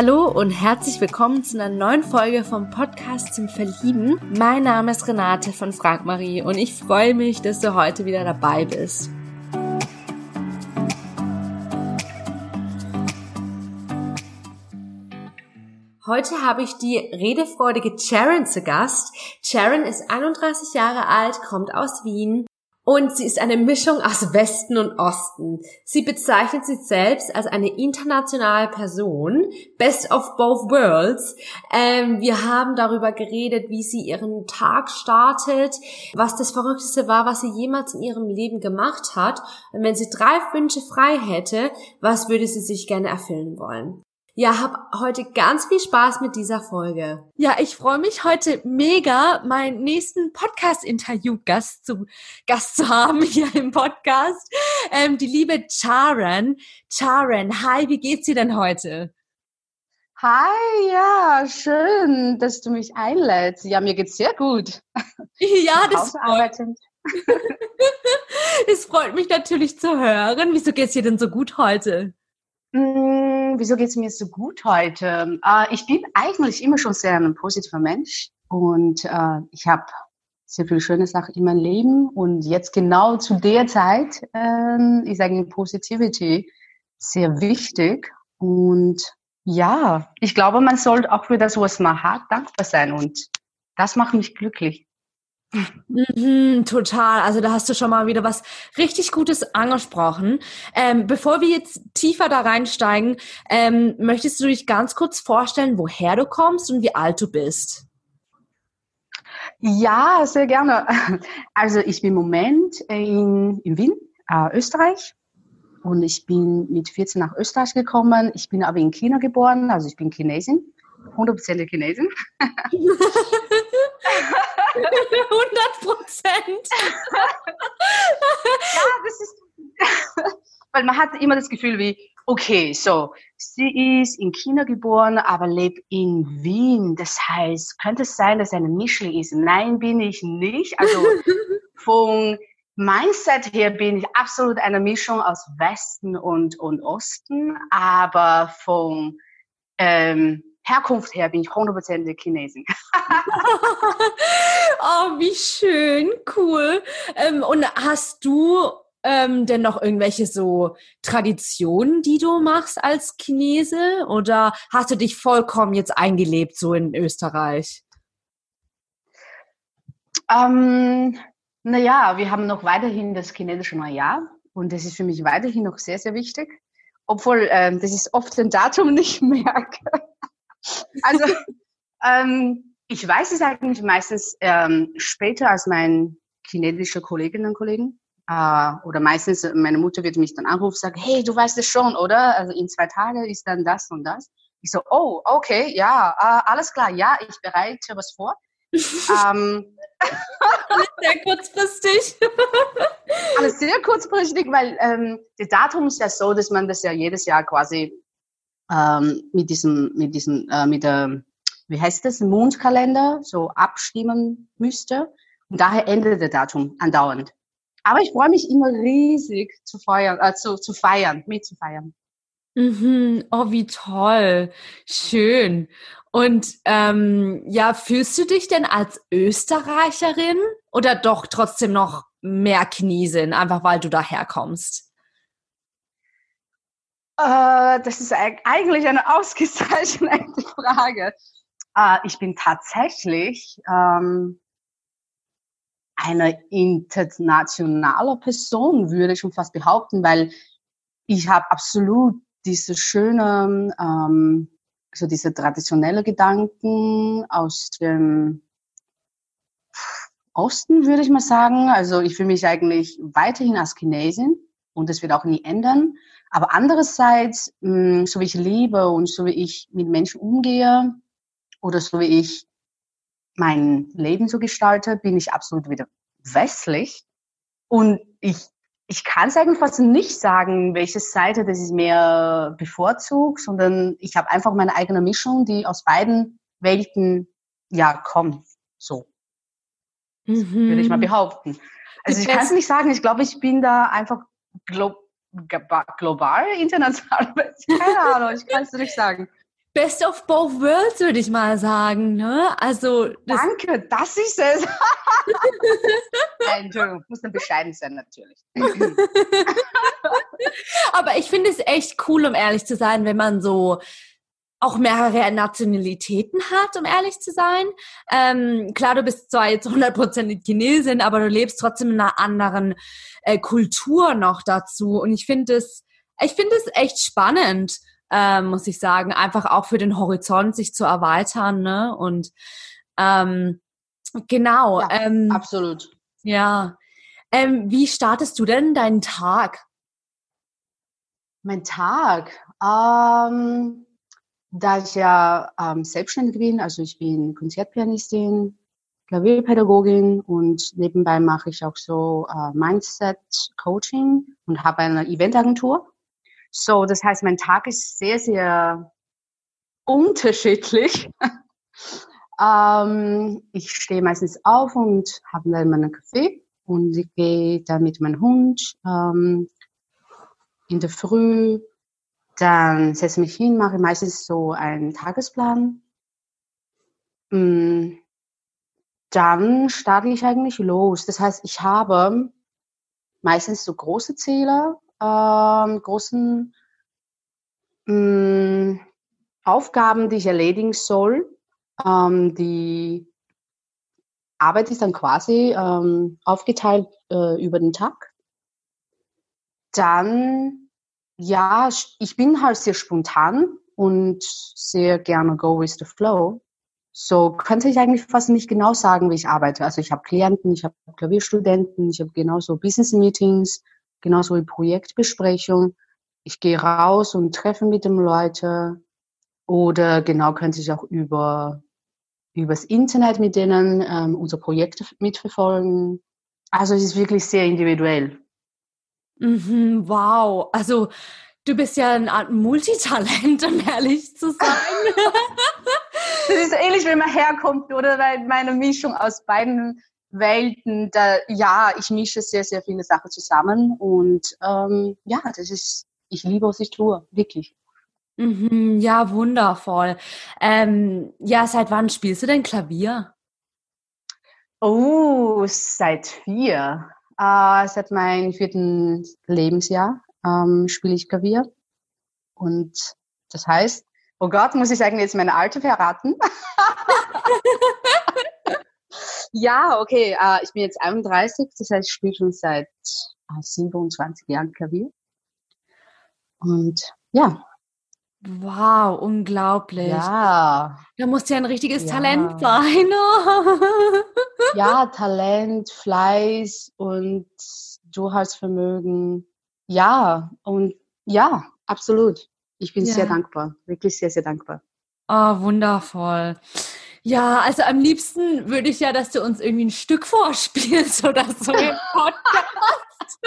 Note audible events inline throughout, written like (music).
Hallo und herzlich willkommen zu einer neuen Folge vom Podcast zum Verlieben. Mein Name ist Renate von Frank Marie und ich freue mich, dass du heute wieder dabei bist. Heute habe ich die redefreudige Sharon zu Gast. Sharon ist 31 Jahre alt, kommt aus Wien und sie ist eine Mischung aus Westen und Osten. Sie bezeichnet sich selbst als eine internationale Person, Best of both worlds. Ähm, wir haben darüber geredet, wie sie ihren Tag startet, was das Verrückteste war, was sie jemals in ihrem Leben gemacht hat. Und wenn sie drei Wünsche frei hätte, was würde sie sich gerne erfüllen wollen? Ja, hab heute ganz viel Spaß mit dieser Folge. Ja, ich freue mich heute mega, meinen nächsten Podcast-Interview-Gast zu, Gast zu haben (laughs) hier im Podcast. Ähm, die liebe Charan. Charan, hi, wie geht's dir denn heute? Hi, ja, schön, dass du mich einlädst. Ja, mir geht's sehr gut. (laughs) Ja, das freut Es (laughs) freut mich natürlich zu hören. Wieso geht's dir denn so gut heute? Hm, wieso geht es mir so gut heute? Äh, ich bin eigentlich immer schon sehr ein positiver Mensch und äh, ich habe sehr viele schöne Sachen in meinem Leben und jetzt genau zu der Zeit äh, ist eigentlich Positivity sehr wichtig und ja, ich glaube, man sollte auch für das, was man hat, dankbar sein und das macht mich glücklich. Mhm, total. Also da hast du schon mal wieder was richtig Gutes angesprochen. Ähm, bevor wir jetzt tiefer da reinsteigen, ähm, möchtest du dich ganz kurz vorstellen, woher du kommst und wie alt du bist? Ja, sehr gerne. Also ich bin im Moment in, in Wien, äh, Österreich. Und ich bin mit 14 nach Österreich gekommen. Ich bin aber in China geboren, also ich bin Chinesin, 100% Chinesin. (laughs) 100 Prozent. ja, das ist, (laughs) weil man hat immer das Gefühl wie, okay, so, sie ist in China geboren, aber lebt in Wien. Das heißt, könnte es sein, dass sie eine Mischling ist? Nein, bin ich nicht. Also (laughs) von Mindset her bin ich absolut eine Mischung aus Westen und, und Osten, aber von ähm, Herkunft her bin ich 100% Chinesin. (laughs) oh, wie schön, cool. Ähm, und hast du ähm, denn noch irgendwelche so Traditionen, die du machst als Chinese? Oder hast du dich vollkommen jetzt eingelebt so in Österreich? Ähm, naja, wir haben noch weiterhin das chinesische Neujahr und das ist für mich weiterhin noch sehr, sehr wichtig. Obwohl ähm, das ist oft ein Datum (laughs) nicht merke. Also, ähm, ich weiß es eigentlich meistens ähm, später als meine chinesische Kolleginnen und Kollegen. Äh, oder meistens, meine Mutter wird mich dann anrufen und sagen, hey, du weißt es schon, oder? Also in zwei Tagen ist dann das und das. Ich so, oh, okay, ja, äh, alles klar, ja, ich bereite was vor. (laughs) ähm, sehr kurzfristig. (laughs) Alles sehr kurzfristig, weil ähm, das Datum ist ja so, dass man das ja jedes Jahr quasi ähm, mit diesem, mit diesem, äh, mit der, wie heißt das, Mondkalender so abstimmen müsste. Und daher endet der Datum andauernd. Aber ich freue mich immer riesig zu feiern, äh, zu, zu feiern, mitzufeiern. Mhm. Oh, wie toll. Schön. Und ähm, ja, fühlst du dich denn als Österreicherin oder doch trotzdem noch mehr Kniesin, einfach weil du daherkommst? Äh, das ist eigentlich eine (laughs) ausgezeichnete Frage. Äh, ich bin tatsächlich ähm, eine internationale Person, würde ich schon fast behaupten, weil ich habe absolut diese schönen, ähm, so diese traditionelle Gedanken aus dem Osten, würde ich mal sagen. Also ich fühle mich eigentlich weiterhin als Chinesin und das wird auch nie ändern. Aber andererseits, mh, hm, so wie ich lebe und so wie ich mit Menschen umgehe oder so wie ich mein Leben so gestalte, bin ich absolut wieder westlich. Und ich, ich kann es eigentlich fast nicht sagen, welche Seite das ist mehr bevorzugt, sondern ich habe einfach meine eigene Mischung, die aus beiden Welten ja kommt. So. Mhm. Würde ich mal behaupten. Also ich kann es nicht sagen. Ich glaube, ich bin da einfach global global, (laughs) international? Keine Ahnung, ich kann es nicht sagen. Best of both worlds, würde ich mal sagen. Ne? Also das Danke, das ist es. (laughs) Nein, Entschuldigung, muss dann bescheiden sein, natürlich. (laughs) Aber ich finde es echt cool, um ehrlich zu sein, wenn man so auch mehrere Nationalitäten hat, um ehrlich zu sein. Ähm, klar, du bist zwar jetzt hundertprozentig Chinesin, aber du lebst trotzdem in einer anderen äh, Kultur noch dazu. Und ich finde es, ich finde es echt spannend, ähm, muss ich sagen, einfach auch für den Horizont sich zu erweitern. Ne? Und ähm, genau. Ja, ähm, absolut. Ja. Ähm, wie startest du denn deinen Tag? Mein Tag. Ähm, da ich ja ähm, selbstständig bin, also ich bin Konzertpianistin, Klavierpädagogin und nebenbei mache ich auch so äh, Mindset-Coaching und habe eine Eventagentur. So, das heißt, mein Tag ist sehr, sehr unterschiedlich. (laughs) ähm, ich stehe meistens auf und habe dann meinen Kaffee und ich gehe dann mit meinem Hund ähm, in der Früh dann setze ich mich hin, mache meistens so einen Tagesplan. Mm, dann starte ich eigentlich los. Das heißt, ich habe meistens so große Ziele, ähm, großen mh, mm, Aufgaben, die ich erledigen soll. Ähm, die Arbeit ist dann quasi ähm, aufgeteilt äh, über den Tag. Dann ja, ich bin halt sehr spontan und sehr gerne go with the flow. So könnte ich eigentlich fast nicht genau sagen, wie ich arbeite. Also ich habe Klienten, ich habe Klavierstudenten, ich habe genauso Business Meetings, genauso wie Projektbesprechung. Ich gehe raus und treffe mit den Leuten oder genau könnte ich auch über übers Internet mit denen ähm, unsere Projekte mitverfolgen. Also es ist wirklich sehr individuell. Mhm, wow. Also du bist ja eine Art Multitalent, um ehrlich zu sein. (laughs) das ist ähnlich, wenn man herkommt, oder? Weil meine Mischung aus beiden Welten, da, ja, ich mische sehr, sehr viele Sachen zusammen und ähm, ja, das ist, ich liebe, was ich tue, wirklich. Mhm, ja, wundervoll. Ähm, ja, seit wann spielst du denn Klavier? Oh, seit vier. Äh, seit meinem vierten Lebensjahr ähm, spiele ich Klavier. Und das heißt, oh Gott, muss ich eigentlich jetzt meine Alte verraten? (laughs) ja, okay, äh, ich bin jetzt 31, das heißt, ich spiele schon seit äh, 27 Jahren Klavier. Und ja, Wow, unglaublich. Ja. Da muss ja ein richtiges ja. Talent sein. (laughs) ja, Talent, Fleiß und Durchhaltsvermögen. Ja, und ja, absolut. Ich bin ja. sehr dankbar, wirklich sehr, sehr dankbar. Oh, wundervoll. Ja, also am liebsten würde ich ja, dass du uns irgendwie ein Stück vorspielst oder so im (laughs) Podcast.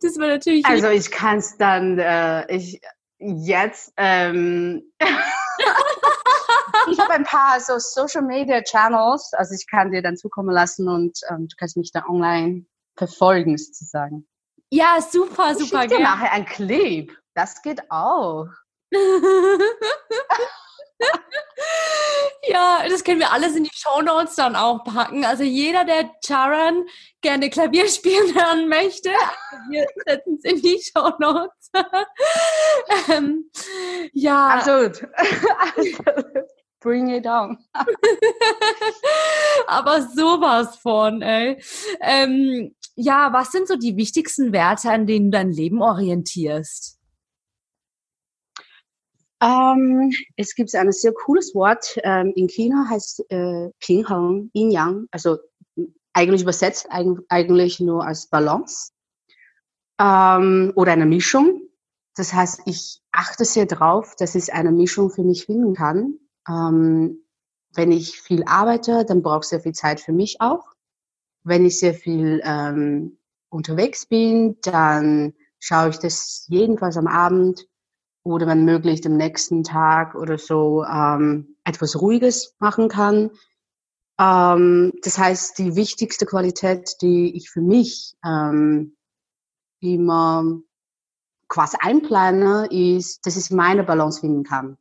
das war natürlich. Also ich kann es dann, äh, ich jetzt. Ähm, (laughs) ich habe ein paar so Social Media Channels, also ich kann dir dann zukommen lassen und ähm, du kannst mich da online verfolgen sozusagen. Ja, super, super. Ich dir nachher ein Clip. Das geht auch. (laughs) ja, das können wir alles in die Show Notes dann auch packen. Also jeder, der Charan gerne Klavier (laughs) spielen hören möchte, (laughs) wir setzen es in die Show Notes. ähm, ja. Absolut. Absolut. Bring it on. Aber sowas von, ey. Ähm, ja, was sind so die wichtigsten Werte, an denen du dein Leben orientierst? Ähm, es gibt ein sehr cooles Wort. Ähm, in China heißt äh, Pingheng, Yin Yang, also eigentlich übersetzt eigentlich nur als Balance ähm, oder eine Mischung. Das heißt, ich achte sehr drauf, dass ich eine Mischung für mich finden kann. Ähm, wenn ich viel arbeite, dann brauche ich sehr viel Zeit für mich auch. Wenn ich sehr viel ähm, unterwegs bin, dann schaue ich das jedenfalls am Abend oder wenn möglich am nächsten Tag oder so ähm, etwas Ruhiges machen kann. Ähm, das heißt, die wichtigste Qualität, die ich für mich ähm, immer quasi einplane, ist, dass ich meine Balance finden kann.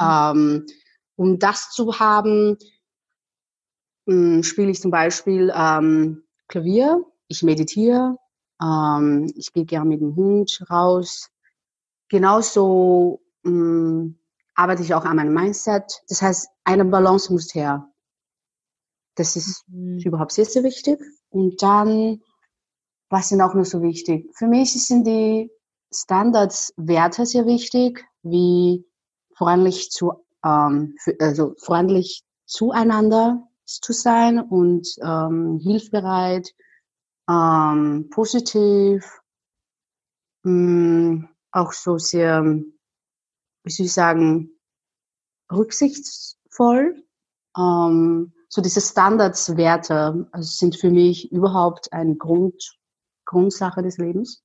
Mhm. Ähm, um das zu haben, hm, spiele ich zum Beispiel ähm, Klavier, ich meditiere, ähm, ich gehe gerne mit dem Hund raus. Genauso ähm, arbeite ich auch an meinem Mindset. Das heißt, eine Balance muss her. Das ist mhm. überhaupt sehr, sehr wichtig. Und dann, was sind auch noch so wichtig? Für mich sind die Standardswerte sehr wichtig, wie freundlich zu, ähm, für, also freundlich zueinander zu sein und ähm, hilfbereit, ähm, positiv, mh, mm, auch so sehr, wie soll ich sagen, rücksichtsvoll. Ähm, so diese Standardswerte also sind für mich überhaupt eine Grund, Grundsache des Lebens.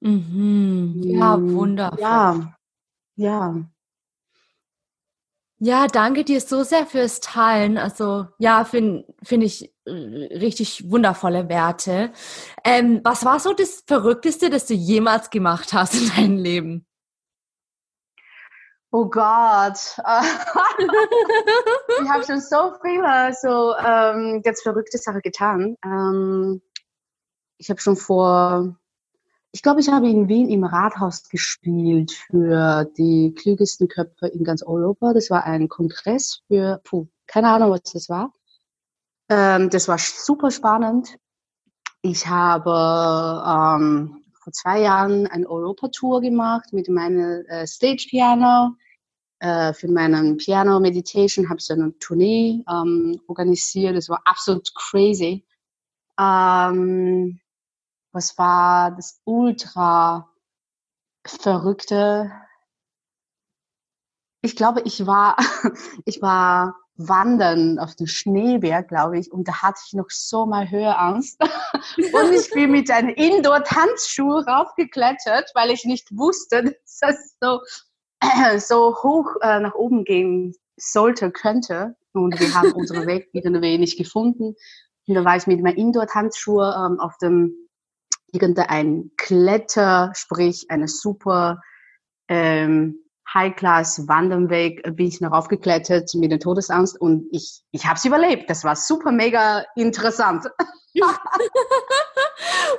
Mhm. Ja, mm, wundervoll. Ja, ja. Ja, danke dir so sehr fürs Teilen. Also ja, finde find ich richtig wundervolle Werte. Ähm, was war so das Verrückteste, das du jemals gemacht hast in deinem Leben? Oh Gott, (laughs) ich habe schon so viele so ähm, ganz verrückte Sachen getan. Ähm, ich habe schon vor ich glaube, ich habe in Wien im Rathaus gespielt für die klügesten Köpfe in ganz Europa. Das war ein Kongress für, puh, keine Ahnung, was das war. Ähm, das war super spannend. Ich habe ähm, vor zwei Jahren eine Europatour gemacht mit meinem äh, Stage Piano. Äh, für meinen Piano Meditation habe ich so eine Tournee ähm, organisiert. Das war absolut crazy. Ähm, was war das ultra verrückte? Ich glaube, ich war, (laughs) ich war wandern auf dem Schneeberg, glaube ich, und da hatte ich noch so mal Höheangst. (laughs) und ich bin mit einem Indoor-Tanzschuh raufgeklettert, weil ich nicht wusste, (laughs) dass das so, (clears throat) so hoch äh, nach oben gehen sollte, könnte. Und wir haben unseren Weg irgendwie nicht gefunden. Und da war ich mit meinem Indoor-Tanzschuh ähm, auf dem irgendein Kletter, sprich eine super ähm, High-Class-Wanderweg bin ich noch aufgeklettert mit der Todesangst und ich, ich habe es überlebt. Das war super mega interessant. (laughs)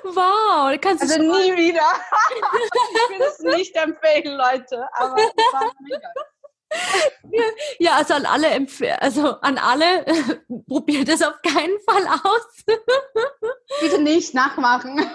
wow, kannst du Also nie wieder. (laughs) ich will es nicht empfehlen, Leute, aber es war mega. Ja, also an alle, also an alle, (laughs) probiert es auf keinen Fall aus. Bitte nicht nachmachen. (laughs)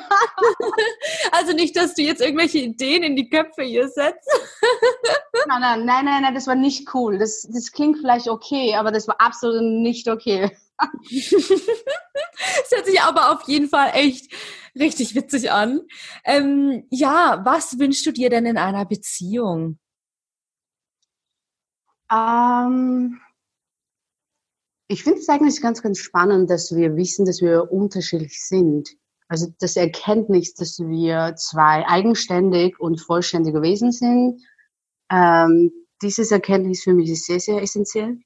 Also nicht, dass du jetzt irgendwelche Ideen in die Köpfe hier setzt. (laughs) Nein, nein, nein, nein, nein das war nicht cool. Das, das klingt vielleicht okay, aber das war absolut nicht okay. Das hört sich aber auf jeden Fall echt richtig witzig an. Ähm, ja, was wünschst du dir denn in einer Beziehung? Ähm, ich finde es eigentlich ganz, ganz spannend, dass wir wissen, dass wir unterschiedlich sind. Also das Erkenntnis, dass wir zwei eigenständig und vollständige Wesen sind, ähm, dieses Erkenntnis für mich ist sehr, sehr essentiell.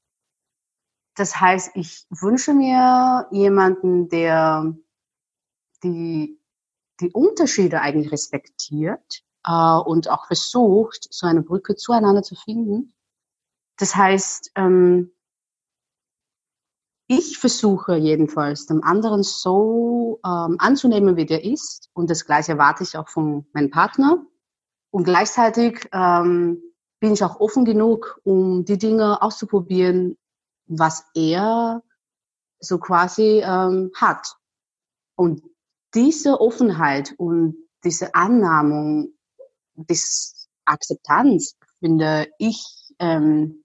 Das heißt, ich wünsche mir jemanden, der die, die Unterschiede eigentlich respektiert äh, und auch versucht, so eine Brücke zueinander zu finden das heißt, ähm, ich versuche jedenfalls, dem anderen so ähm, anzunehmen, wie der ist. Und das Gleiche erwarte ich auch von meinem Partner. Und gleichzeitig ähm, bin ich auch offen genug, um die Dinge auszuprobieren, was er so quasi ähm, hat. Und diese Offenheit und diese Annahmung, diese Akzeptanz finde ich ähm,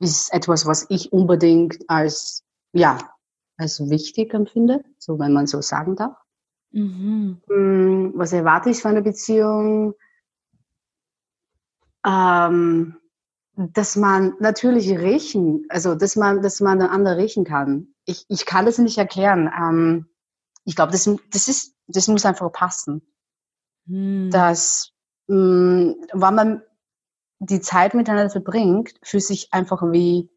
ist etwas, was ich unbedingt als, ja, als wichtig empfinde, so wenn man so sagen darf. Mhm. Mm, was erwarte ich von einer Beziehung? Ähm, dass man natürlich riechen, also dass man, dass man den anderen riechen kann. Ich, ich kann das nicht erklären. Ähm, ich glaube, das, das ist, das muss einfach passen. Mhm. Dass, mh, mm, wenn man die Zeit miteinander verbringt, fühlt sich einfach wie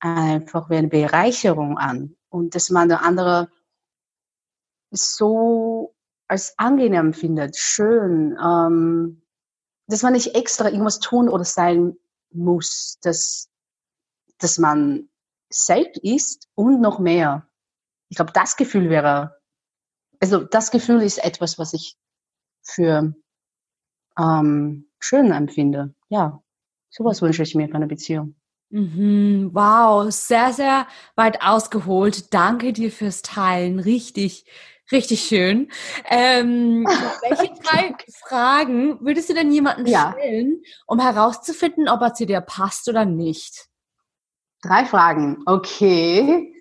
einfach wie eine Bereicherung an. Und dass man der andere so als angenehm findet, schön, ähm, dass man nicht extra irgendwas tun oder sein muss, dass, dass man selbst ist und noch mehr. Ich glaube, das Gefühl wäre, also das Gefühl ist etwas, was ich für ähm, schön empfinde. Ja, sowas wünsche ich mir für eine Beziehung. Mhm, wow, sehr, sehr weit ausgeholt. Danke dir fürs Teilen. Richtig, richtig schön. Ähm, (laughs) welche drei Fragen würdest du denn jemanden ja. stellen, um herauszufinden, ob er zu dir passt oder nicht? Drei Fragen, okay.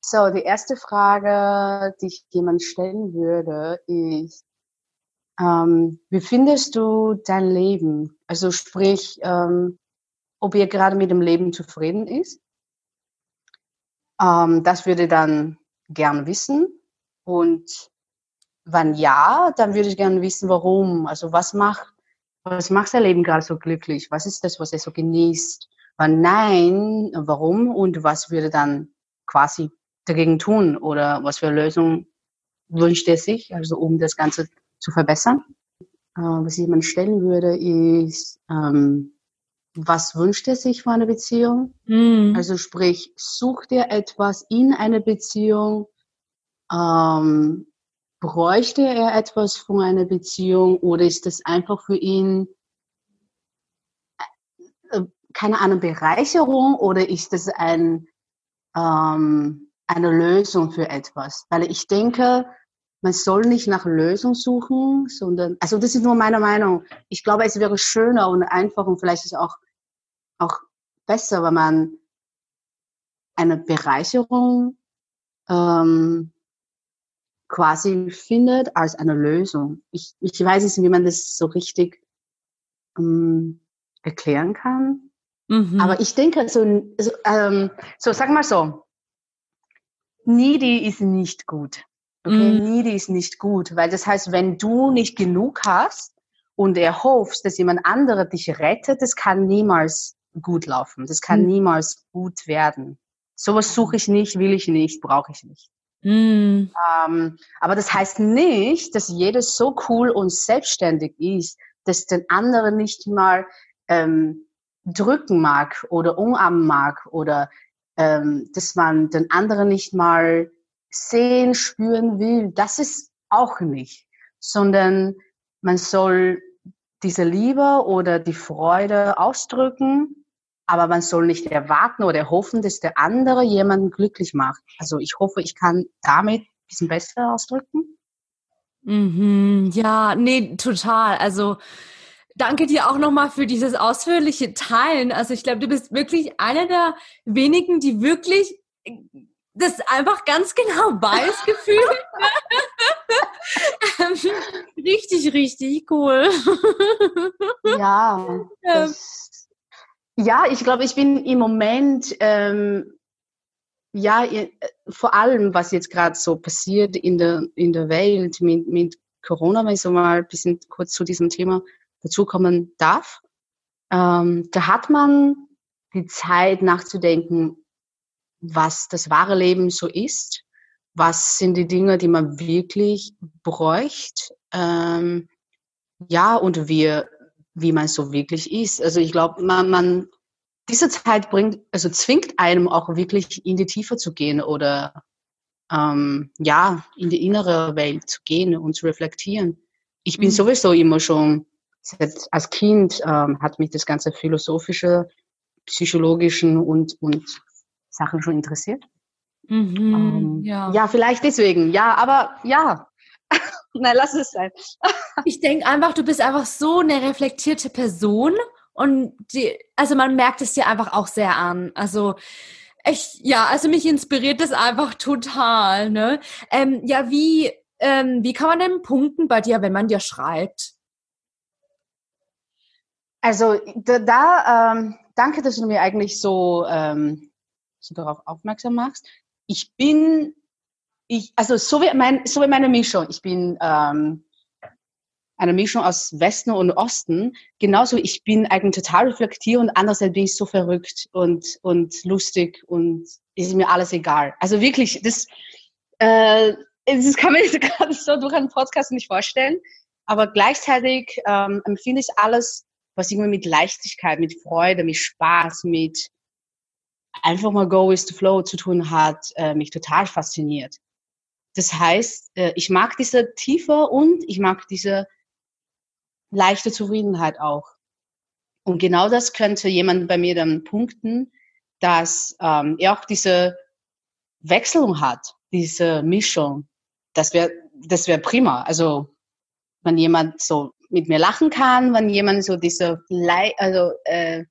So, die erste Frage, die ich jemand stellen würde, ist, ähm, wie findest du dein Leben? Also sprich, ähm, ob er gerade mit dem Leben zufrieden ist. Ähm, das würde dann gern wissen. Und wenn ja, dann würde ich gerne wissen, warum. Also was macht, was macht sein Leben gerade so glücklich? Was ist das, was er so genießt? Wenn nein, warum? Und was würde dann quasi dagegen tun? Oder was für Lösung wünscht er sich? Also um das Ganze zu verbessern. Äh, was jemand stellen würde, ist, ähm, was wünscht er sich von einer Beziehung? Mhm. Also sprich, sucht er etwas in einer Beziehung? Ähm, bräuchte er etwas von einer Beziehung oder ist das einfach für ihn äh, keine Ahnung Bereicherung oder ist das ein ähm, eine Lösung für etwas? Weil ich denke, man soll nicht nach Lösung suchen, sondern, also das ist nur meine Meinung. Ich glaube, es wäre schöner und einfacher und vielleicht ist es auch auch besser, wenn man eine Bereicherung ähm, quasi findet als eine Lösung. Ich, ich weiß nicht, wie man das so richtig ähm, erklären kann. Mhm. Aber ich denke, so, so, ähm, so sag mal so, needy ist nicht gut. Okay, mhm. needy ist nicht gut, weil das heißt, wenn du nicht genug hast und erhoffst, dass jemand anderer dich rettet, das kann niemals gut laufen. Das kann mhm. niemals gut werden. Sowas suche ich nicht, will ich nicht, brauche ich nicht. Mhm. Ähm, aber das heißt nicht, dass jeder so cool und selbstständig ist, dass den anderen nicht mal ähm, drücken mag oder umarmen mag oder ähm, dass man den anderen nicht mal sehen, spüren will. Das ist auch nicht, sondern man soll diese Liebe oder die Freude ausdrücken aber man soll nicht erwarten oder hoffen, dass der andere jemanden glücklich macht. Also ich hoffe, ich kann damit ein bisschen besser ausdrücken. Mhm, ja, nee, total. Also danke dir auch nochmal für dieses ausführliche Teilen. Also ich glaube, du bist wirklich einer der wenigen, die wirklich das einfach ganz genau weiß gefühlt. (laughs) (laughs) richtig, richtig cool. Ja, (laughs) das, ja, ich glaube, ich bin im Moment, ähm, ja, äh, vor allem, was jetzt gerade so passiert in der, in der Welt mit, mit Corona, wenn ich so mal ein bisschen kurz zu diesem Thema dazukommen darf, ähm, da hat man die Zeit nachzudenken, was das wahre Leben so ist, was sind die Dinge, die man wirklich bräuchte, ähm, ja, und wir wie man so wirklich ist. Also ich glaube, man, man, diese Zeit bringt, also zwingt einem auch wirklich in die Tiefe zu gehen oder ähm, ja, in die innere Welt zu gehen und zu reflektieren. Ich bin mhm. sowieso immer schon, als Kind ähm, hat mich das ganze philosophische, psychologischen und, und Sachen schon interessiert. Mhm, ähm, ja. ja, vielleicht deswegen. Ja, aber ja, (laughs) Nein, lass es sein. (laughs) ich denke einfach, du bist einfach so eine reflektierte Person und die, also man merkt es dir einfach auch sehr an. Also ich, ja, also mich inspiriert das einfach total. Ne? Ähm, ja, wie, ähm, wie kann man denn punkten bei dir, wenn man dir schreibt? Also da, da ähm, danke, dass du mir eigentlich so, ähm, so darauf aufmerksam machst. Ich bin ich, also so wie, mein, so wie meine Mischung. Ich bin ähm, eine Mischung aus Westen und Osten. Genauso, ich bin eigentlich total reflektiert und andererseits bin ich so verrückt und, und lustig und ist mir alles egal. Also wirklich, das, äh, das kann man (laughs) sich gerade so durch einen Podcast nicht vorstellen. Aber gleichzeitig ähm, empfinde ich alles, was irgendwie mit Leichtigkeit, mit Freude, mit Spaß, mit einfach mal go with the flow zu tun hat, äh, mich total fasziniert. Das heißt, äh, ich mag diese Tiefe und ich mag diese leichte Zufriedenheit auch. Und genau das könnte jemand bei mir dann punkten, dass ähm, er auch diese Wechselung hat, diese Mischung. Das wäre das wäre prima. Also wenn jemand so mit mir lachen kann, wenn jemand so diese also äh,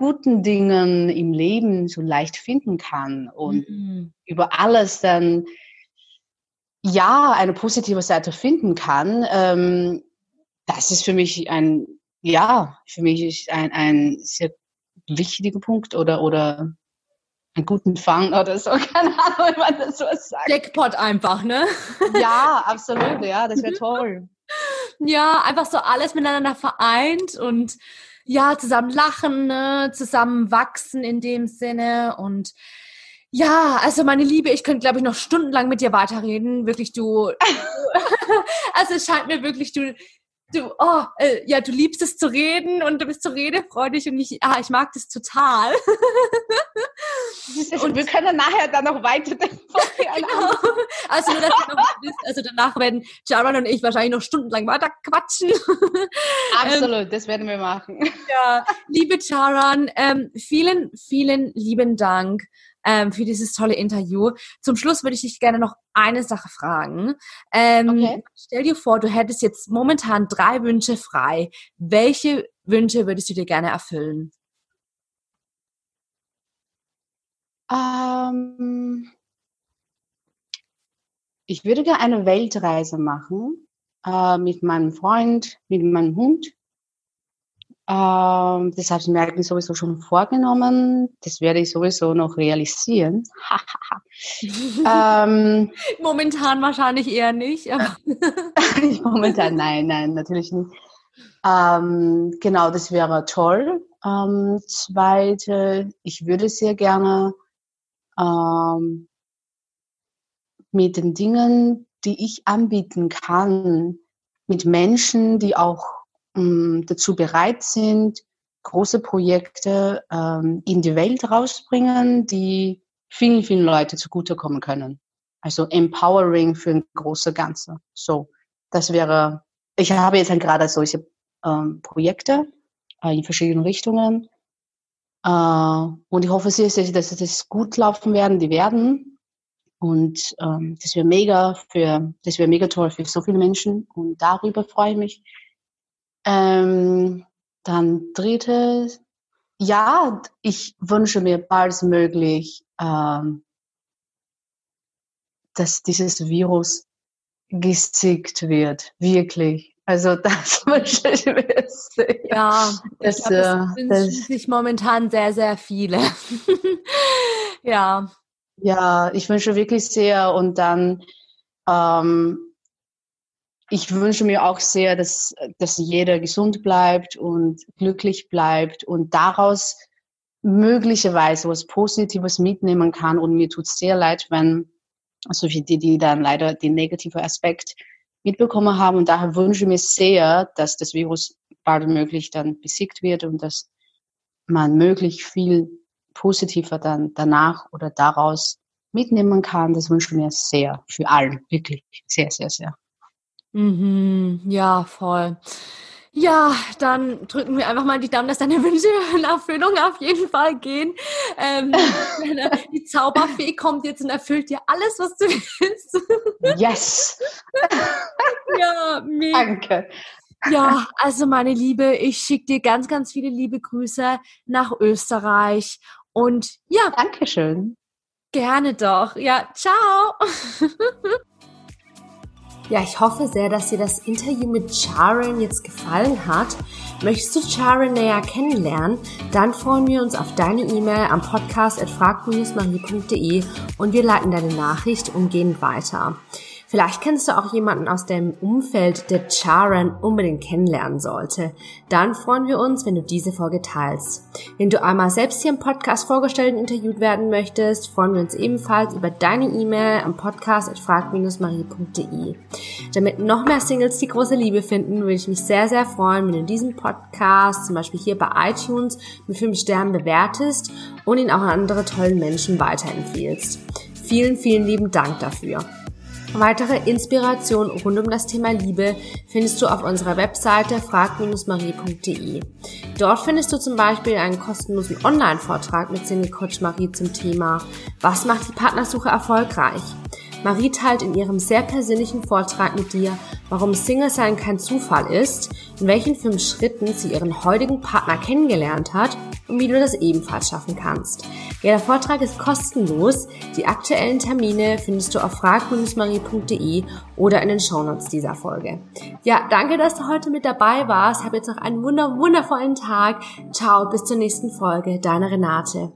guten Dingen im Leben so leicht finden kann und mhm. über alles dann ja eine positive Seite finden kann, ähm, das ist für mich ein ja für mich ist ein ein sehr wichtiger Punkt oder oder einen guten Fang oder so, (laughs) keine Ahnung, wie man das so sagt. Jackpot einfach, ne? Ja, (laughs) absolut, ja, das wäre toll. Ja, einfach so alles miteinander vereint und ja, zusammen lachen, ne? zusammen wachsen in dem Sinne und ja, also meine Liebe, ich könnte, glaube ich, noch stundenlang mit dir weiterreden. Wirklich, du. (laughs) (laughs) also es scheint mir wirklich, du, du, oh, äh, ja, du liebst es zu reden und du bist so redefreudig und ich, ah, ich mag das total. und (laughs) wir können nachher dann noch weiter (laughs) (laughs) genau. also, nur, dass du noch wisst, also danach werden Jaron und ich wahrscheinlich noch stundenlang weiter quatschen. Absolut, ähm, das werden wir machen. Ja, liebe Charan, ähm, vielen, vielen lieben Dank ähm, für dieses tolle Interview. Zum Schluss würde ich dich gerne noch eine Sache fragen. Ähm, okay. Stell dir vor, du hättest jetzt momentan drei Wünsche frei. Welche Wünsche würdest du dir gerne erfüllen? Ähm, ich würde gerne eine Weltreise machen äh, mit meinem Freund, mit meinem Hund ähm, das habe ich mir eigentlich sowieso schon vorgenommen. Das werde ich sowieso noch realisieren. (laughs) ähm, Momentan wahrscheinlich eher nicht. (laughs) Momentan nein, nein, natürlich nicht. Ähm, genau, das wäre toll. Ähm, zweite, ich würde sehr gerne ähm, mit den Dingen, die ich anbieten kann, mit Menschen, die auch ähm, dazu bereit sind, große Projekte ähm, in die Welt rausbringen, die vielen, vielen Leute zugutekommen können. Also empowering für ein großes Ganze. So, das wäre, ich habe jetzt halt gerade solche ähm, Projekte äh, in verschiedenen Richtungen. Äh, und ich hoffe sehr, sehr, dass das gut laufen werden, die werden. Und ähm, das wäre mega für, das wäre mega toll für so viele Menschen. Und darüber freue ich mich. Ähm, dann drittes, ja, ich wünsche mir baldmöglich, ähm, dass dieses Virus gesiegt wird, wirklich. Also (laughs) das wünsche ich mir sehr. Ja, das, ich glaub, das äh, sind sich momentan sehr, sehr viele. (laughs) ja. Ja, ich wünsche wirklich sehr und dann ähm, ich wünsche mir auch sehr, dass, dass jeder gesund bleibt und glücklich bleibt und daraus möglicherweise was Positives mitnehmen kann. Und mir tut es sehr leid, wenn für die, die dann leider den negativen Aspekt mitbekommen haben. Und daher wünsche ich mir sehr, dass das Virus bald möglich dann besiegt wird und dass man möglich viel positiver dann danach oder daraus mitnehmen kann. Das wünsche ich mir sehr für allen, wirklich sehr, sehr, sehr. Mhm, ja, voll. Ja, dann drücken wir einfach mal die Daumen, dass deine (laughs) Wünsche in Erfüllung auf jeden Fall gehen. Ähm, (laughs) die Zauberfee kommt jetzt und erfüllt dir alles, was du (laughs) willst. Yes! ja, mega. Danke. Ja, also meine Liebe, ich schicke dir ganz, ganz viele liebe Grüße nach Österreich. Und ja. Dankeschön. Gerne doch. Ja, ciao. Ja, ich hoffe sehr, dass dir das Interview mit Charon jetzt gefallen hat. Möchtest du Charon näher kennenlernen? Dann freuen wir uns auf deine E-Mail am podcast.frag-marie.de und wir leiten deine Nachricht umgehend weiter. Vielleicht kennst du auch jemanden aus dem Umfeld, der Charan unbedingt kennenlernen sollte. Dann freuen wir uns, wenn du diese Folge teilst. Wenn du einmal selbst hier im Podcast vorgestellt und interviewt werden möchtest, freuen wir uns ebenfalls über deine E-Mail am Podcast marie.de. Damit noch mehr Singles die große Liebe finden, würde ich mich sehr, sehr freuen, wenn du diesen Podcast zum Beispiel hier bei iTunes mit 5 Sternen bewertest und ihn auch an andere tollen Menschen weiterempfehlst. Vielen, vielen lieben Dank dafür. Weitere Inspiration rund um das Thema Liebe findest du auf unserer Webseite frag-marie.de. Dort findest du zum Beispiel einen kostenlosen Online-Vortrag mit Single Coach Marie zum Thema Was macht die Partnersuche erfolgreich? Marie teilt in ihrem sehr persönlichen Vortrag mit dir, warum Single-Sein kein Zufall ist, in welchen fünf Schritten sie ihren heutigen Partner kennengelernt hat und wie du das ebenfalls schaffen kannst. Ja, der Vortrag ist kostenlos. Die aktuellen Termine findest du auf frag-marie.de oder in den Shownotes dieser Folge. Ja, danke, dass du heute mit dabei warst. Hab jetzt noch einen wunder wundervollen Tag. Ciao, bis zur nächsten Folge. Deine Renate.